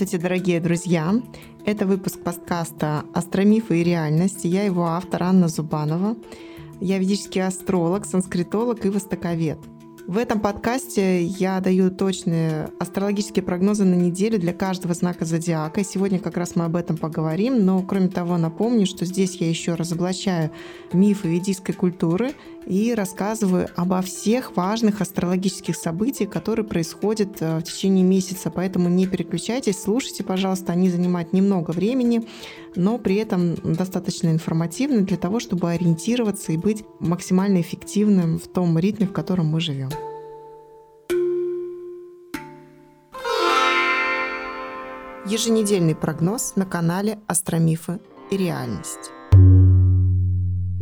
Здравствуйте, дорогие друзья! Это выпуск подкаста «Астромифы и реальность». Я его автор Анна Зубанова. Я ведический астролог, санскритолог и востоковед – в этом подкасте я даю точные астрологические прогнозы на неделю для каждого знака зодиака. Сегодня как раз мы об этом поговорим. Но, кроме того, напомню, что здесь я еще разоблачаю мифы ведийской культуры и рассказываю обо всех важных астрологических событиях, которые происходят э, в течение месяца. Поэтому не переключайтесь, слушайте, пожалуйста, они занимают немного времени, но при этом достаточно информативны для того, чтобы ориентироваться и быть максимально эффективным в том ритме, в котором мы живем. Еженедельный прогноз на канале Астромифы и реальность.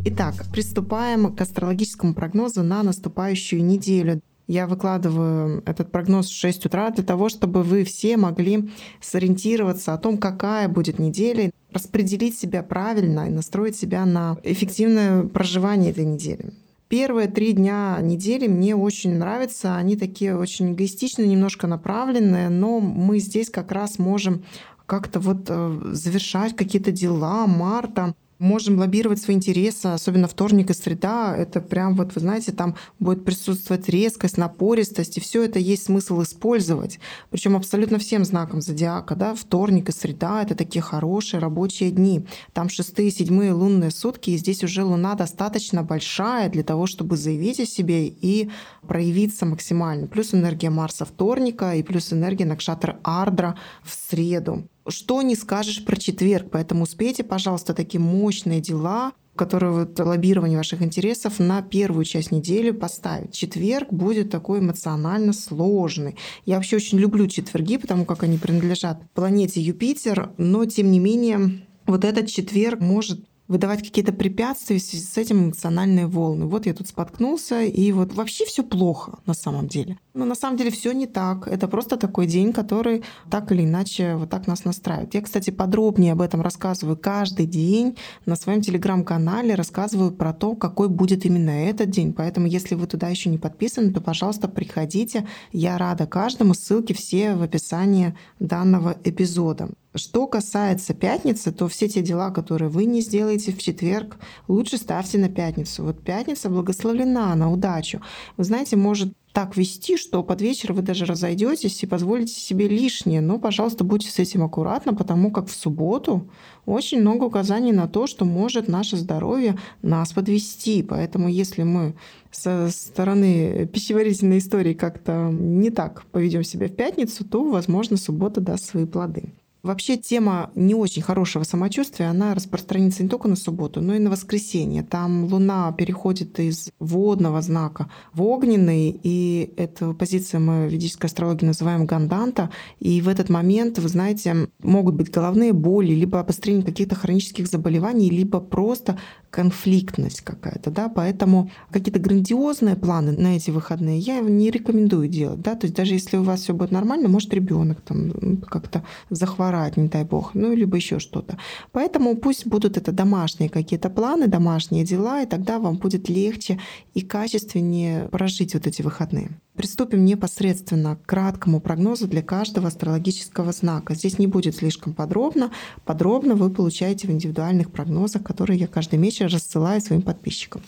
Итак, приступаем к астрологическому прогнозу на наступающую неделю. Я выкладываю этот прогноз в 6 утра для того, чтобы вы все могли сориентироваться о том, какая будет неделя, распределить себя правильно и настроить себя на эффективное проживание этой недели. Первые три дня недели мне очень нравятся. Они такие очень эгоистичные, немножко направленные, но мы здесь как раз можем как-то вот э, завершать какие-то дела марта, можем лоббировать свои интересы, особенно вторник и среда. Это прям вот, вы знаете, там будет присутствовать резкость, напористость, и все это есть смысл использовать. Причем абсолютно всем знаком зодиака, да, вторник и среда — это такие хорошие рабочие дни. Там шестые, седьмые лунные сутки, и здесь уже луна достаточно большая для того, чтобы заявить о себе и проявиться максимально. Плюс энергия Марса вторника и плюс энергия Накшатра Ардра в среду что не скажешь про четверг. Поэтому успейте, пожалуйста, такие мощные дела, которые вот лоббирование ваших интересов на первую часть недели поставить. Четверг будет такой эмоционально сложный. Я вообще очень люблю четверги, потому как они принадлежат планете Юпитер, но тем не менее вот этот четверг может выдавать какие-то препятствия, в связи с этим эмоциональные волны. Вот я тут споткнулся, и вот вообще все плохо на самом деле. Но на самом деле все не так. Это просто такой день, который так или иначе вот так нас настраивает. Я, кстати, подробнее об этом рассказываю каждый день на своем телеграм-канале, рассказываю про то, какой будет именно этот день. Поэтому, если вы туда еще не подписаны, то, пожалуйста, приходите. Я рада каждому. Ссылки все в описании данного эпизода. Что касается пятницы, то все те дела, которые вы не сделаете в четверг, лучше ставьте на пятницу. Вот пятница благословлена на удачу. Вы знаете, может так вести, что под вечер вы даже разойдетесь и позволите себе лишнее. Но, пожалуйста, будьте с этим аккуратно, потому как в субботу очень много указаний на то, что может наше здоровье нас подвести. Поэтому, если мы со стороны пищеварительной истории как-то не так поведем себя в пятницу, то, возможно, суббота даст свои плоды. Вообще тема не очень хорошего самочувствия, она распространится не только на субботу, но и на воскресенье. Там Луна переходит из водного знака в огненный, и эту позицию мы в ведической астрологии называем ганданта. И в этот момент, вы знаете, могут быть головные боли, либо обострение каких-то хронических заболеваний, либо просто конфликтность какая-то, да, поэтому какие-то грандиозные планы на эти выходные я не рекомендую делать, да, то есть даже если у вас все будет нормально, может ребенок там как-то захворать, не дай бог, ну, либо еще что-то. Поэтому пусть будут это домашние какие-то планы, домашние дела, и тогда вам будет легче и качественнее прожить вот эти выходные. Приступим непосредственно к краткому прогнозу для каждого астрологического знака. Здесь не будет слишком подробно. Подробно вы получаете в индивидуальных прогнозах, которые я каждый месяц рассылаю своим подписчикам.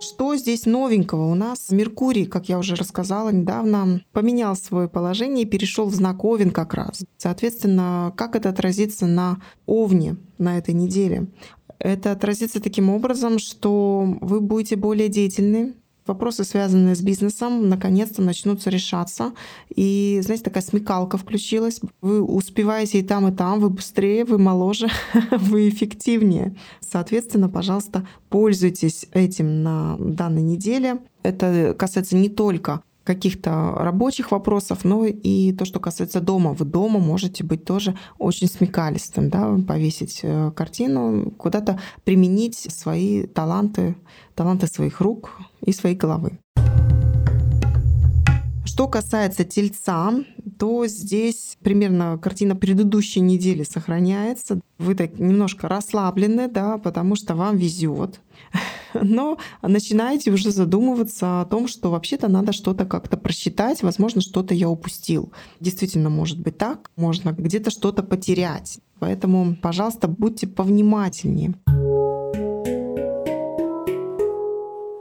Что здесь новенького? У нас Меркурий, как я уже рассказала недавно, поменял свое положение и перешел в знак Овен как раз. Соответственно, как это отразится на Овне на этой неделе? Это отразится таким образом, что вы будете более деятельны, вопросы, связанные с бизнесом, наконец-то начнутся решаться. И, знаете, такая смекалка включилась. Вы успеваете и там, и там, вы быстрее, вы моложе, вы эффективнее. Соответственно, пожалуйста, пользуйтесь этим на данной неделе. Это касается не только каких-то рабочих вопросов, но и то, что касается дома. Вы дома можете быть тоже очень смекалистым, да, повесить э, картину, куда-то применить свои таланты, таланты своих рук и своей головы. Что касается тельца, то здесь примерно картина предыдущей недели сохраняется. Вы так немножко расслаблены, да, потому что вам везет. но начинаете уже задумываться о том, что вообще-то надо что-то как-то просчитать, возможно, что-то я упустил. Действительно, может быть так, можно где-то что-то потерять. Поэтому, пожалуйста, будьте повнимательнее.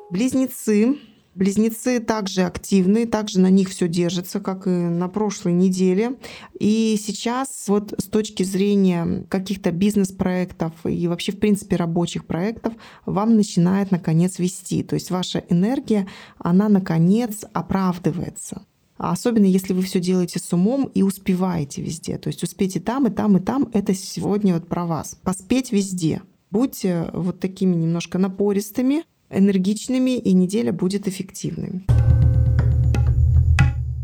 Близнецы Близнецы также активны, также на них все держится, как и на прошлой неделе. И сейчас вот с точки зрения каких-то бизнес-проектов и вообще, в принципе, рабочих проектов, вам начинает, наконец, вести. То есть ваша энергия, она, наконец, оправдывается. Особенно если вы все делаете с умом и успеваете везде. То есть успеть и там, и там, и там — это сегодня вот про вас. Поспеть везде. Будьте вот такими немножко напористыми, энергичными, и неделя будет эффективной.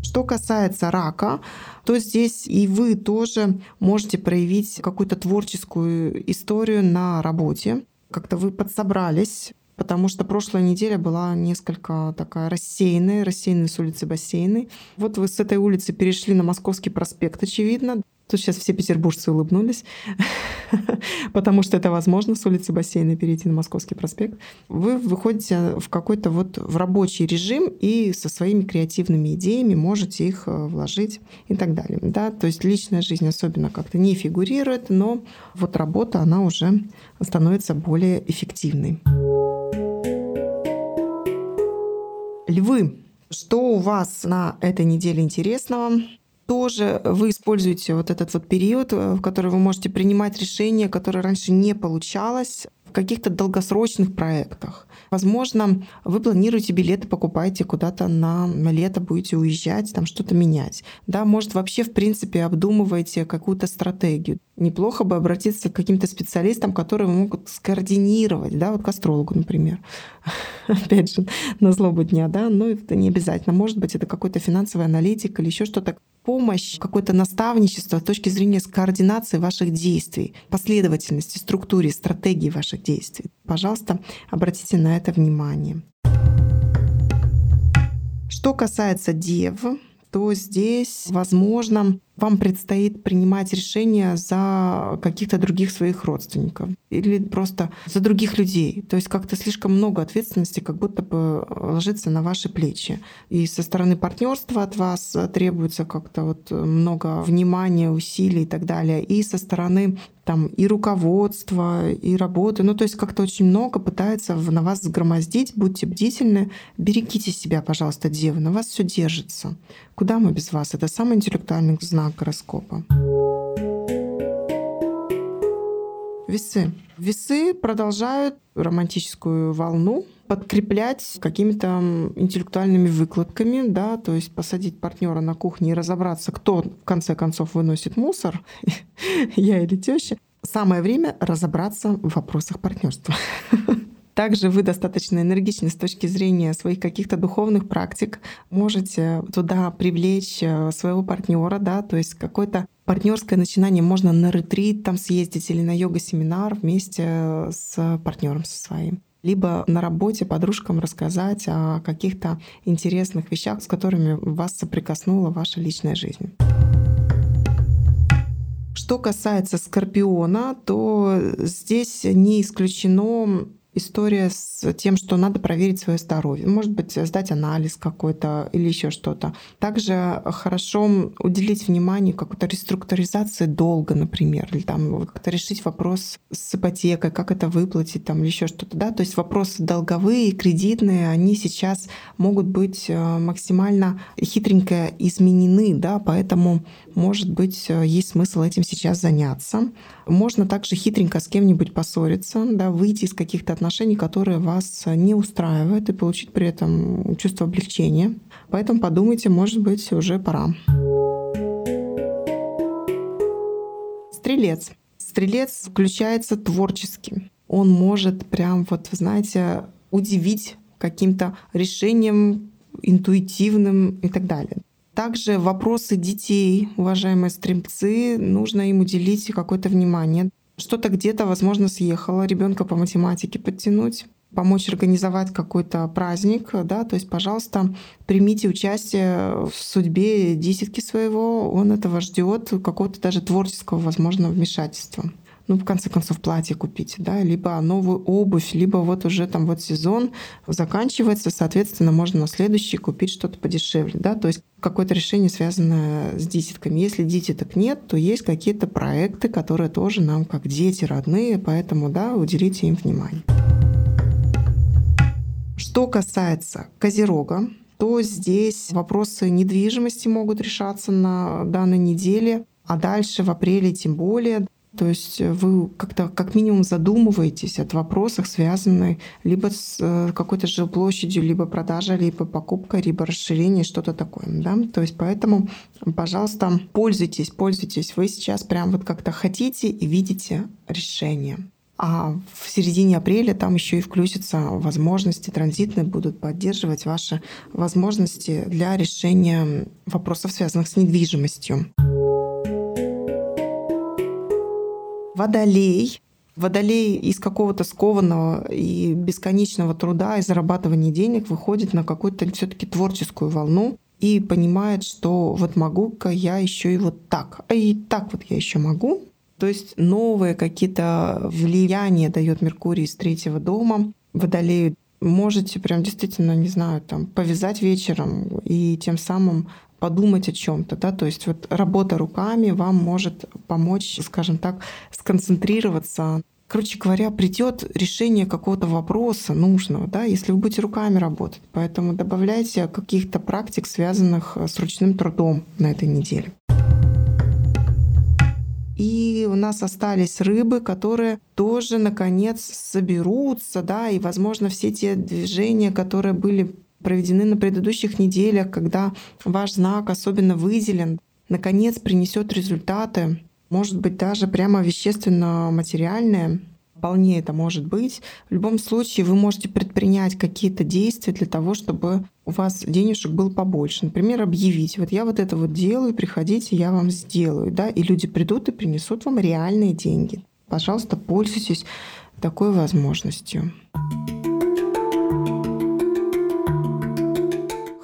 Что касается рака, то здесь и вы тоже можете проявить какую-то творческую историю на работе. Как-то вы подсобрались, потому что прошлая неделя была несколько такая рассеянная, рассеянная с улицы Бассейной. Вот вы с этой улицы перешли на Московский проспект, очевидно. Тут сейчас все петербуржцы улыбнулись, потому что это возможно с улицы бассейна перейти на Московский проспект. Вы выходите в какой-то вот в рабочий режим и со своими креативными идеями можете их э, вложить и так далее. Да? То есть личная жизнь особенно как-то не фигурирует, но вот работа, она уже становится более эффективной. Львы, что у вас на этой неделе интересного? Тоже вы используете вот этот вот период, э, в который вы можете принимать решения, которые раньше не получалось в каких-то долгосрочных проектах. Возможно, вы планируете билеты, покупаете куда-то на, лето, будете уезжать, там что-то менять. Да, может, вообще, в принципе, обдумываете какую-то стратегию. Неплохо бы обратиться к каким-то специалистам, которые могут скоординировать, да, вот к астрологу, например. Опять же, на злобу дня, да, но это не обязательно. Может быть, это какой-то финансовый аналитик или еще что-то, помощь, какое-то наставничество с точки зрения координации ваших действий, последовательности, структуре, стратегии ваших действий. Пожалуйста, обратите на это внимание. Что касается дев, то здесь, возможно, вам предстоит принимать решения за каких-то других своих родственников или просто за других людей. То есть как-то слишком много ответственности как будто бы ложится на ваши плечи. И со стороны партнерства от вас требуется как-то вот много внимания, усилий и так далее. И со стороны там и руководства, и работы. Ну, то есть как-то очень много пытается на вас сгромоздить. Будьте бдительны. Берегите себя, пожалуйста, девы. На вас все держится. Куда мы без вас? Это самый интеллектуальный знак гороскопа. Весы. Весы продолжают романтическую волну подкреплять какими-то интеллектуальными выкладками, да, то есть посадить партнера на кухне и разобраться, кто в конце концов выносит мусор, я или теща. Самое время разобраться в вопросах партнерства. Также вы достаточно энергичны с точки зрения своих каких-то духовных практик. Можете туда привлечь э, своего партнера, да, то есть какое-то партнерское начинание можно на ретрит там съездить или на йога-семинар вместе э, с партнером со своим либо на работе подружкам рассказать о каких-то интересных вещах, с которыми вас соприкоснула ваша личная жизнь. Что касается Скорпиона, то здесь не исключено история с тем, что надо проверить свое здоровье. Может быть, сдать анализ какой-то или еще что-то. Также хорошо уделить внимание какой-то реструктуризации долга, например, или там как-то решить вопрос с ипотекой, как это выплатить там, или еще что-то. Да? То есть вопросы долговые, кредитные, они сейчас могут быть э, максимально хитренько изменены, да? поэтому, может быть, э, есть смысл этим сейчас заняться. Можно также хитренько с кем-нибудь поссориться, да, выйти из каких-то отношений, которые вас не устраивают, и получить при этом чувство облегчения. Поэтому подумайте, может быть, уже пора. Стрелец. Стрелец включается творчески. Он может прям, вот, знаете, удивить каким-то решением интуитивным и так далее. Также вопросы детей, уважаемые стрельцы, нужно им уделить какое-то внимание. Что-то где-то, возможно, съехало, ребенка по математике подтянуть помочь организовать какой-то праздник, да, то есть, пожалуйста, примите участие в судьбе десятки своего, он этого ждет, какого-то даже творческого, возможно, вмешательства. Ну, в конце концов, платье купить, да, либо новую обувь, либо вот уже там вот сезон заканчивается, соответственно, можно на следующий купить что-то подешевле, да, то есть какое-то решение связанное с дитятками. Если дитяток нет, то есть какие-то проекты, которые тоже нам как дети родные, поэтому, да, уделите им внимание. Что касается Козерога, то здесь вопросы недвижимости могут решаться на данной неделе, а дальше в апреле тем более. То есть вы как-то как минимум задумываетесь о вопросах, связанных либо с э, какой-то жилплощадью, либо продажей, либо покупкой, либо расширением, что-то такое. Да? То есть поэтому, пожалуйста, пользуйтесь, пользуйтесь. Вы сейчас прям вот как-то хотите и видите решение. А в середине апреля там еще и включатся возможности транзитные, будут поддерживать ваши возможности для решения вопросов, связанных с недвижимостью. Водолей. Водолей из какого-то скованного и бесконечного труда и зарабатывания денег выходит на какую-то все-таки творческую волну и понимает, что вот могу-ка я еще и вот так, а и так вот я еще могу. То есть новые какие-то влияния дает Меркурий из третьего дома. Водолею можете прям действительно, не знаю, там повязать вечером и тем самым подумать о чем-то, да, то есть вот работа руками вам может помочь, скажем так, сконцентрироваться. Короче говоря, придет решение какого-то вопроса нужного, да, если вы будете руками работать. Поэтому добавляйте каких-то практик, связанных с ручным трудом на этой неделе. И у нас остались рыбы, которые тоже, наконец, соберутся, да, и, возможно, все те движения, которые были проведены на предыдущих неделях, когда ваш знак особенно выделен, наконец принесет результаты, может быть, даже прямо вещественно-материальные, вполне это может быть. В любом случае вы можете предпринять какие-то действия для того, чтобы у вас денежек было побольше. Например, объявить, вот я вот это вот делаю, приходите, я вам сделаю. Да? И люди придут и принесут вам реальные деньги. Пожалуйста, пользуйтесь такой возможностью.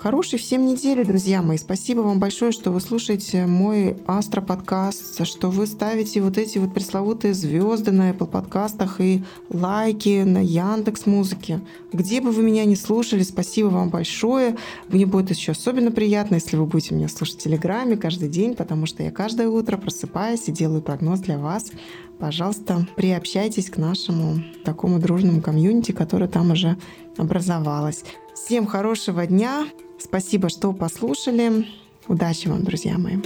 Хорошей всем недели, друзья мои. Спасибо вам большое, что вы слушаете мой Астро подкаст, что вы ставите вот эти вот пресловутые звезды на Apple подкастах и лайки на Яндекс Музыке. Где бы вы меня не слушали, спасибо вам большое. Мне будет еще особенно приятно, если вы будете меня слушать в Телеграме каждый день, потому что я каждое утро просыпаюсь и делаю прогноз для вас. Пожалуйста, приобщайтесь к нашему такому дружному комьюнити, которое там уже образовалось. Всем хорошего дня. Спасибо, что послушали. Удачи вам, друзья мои.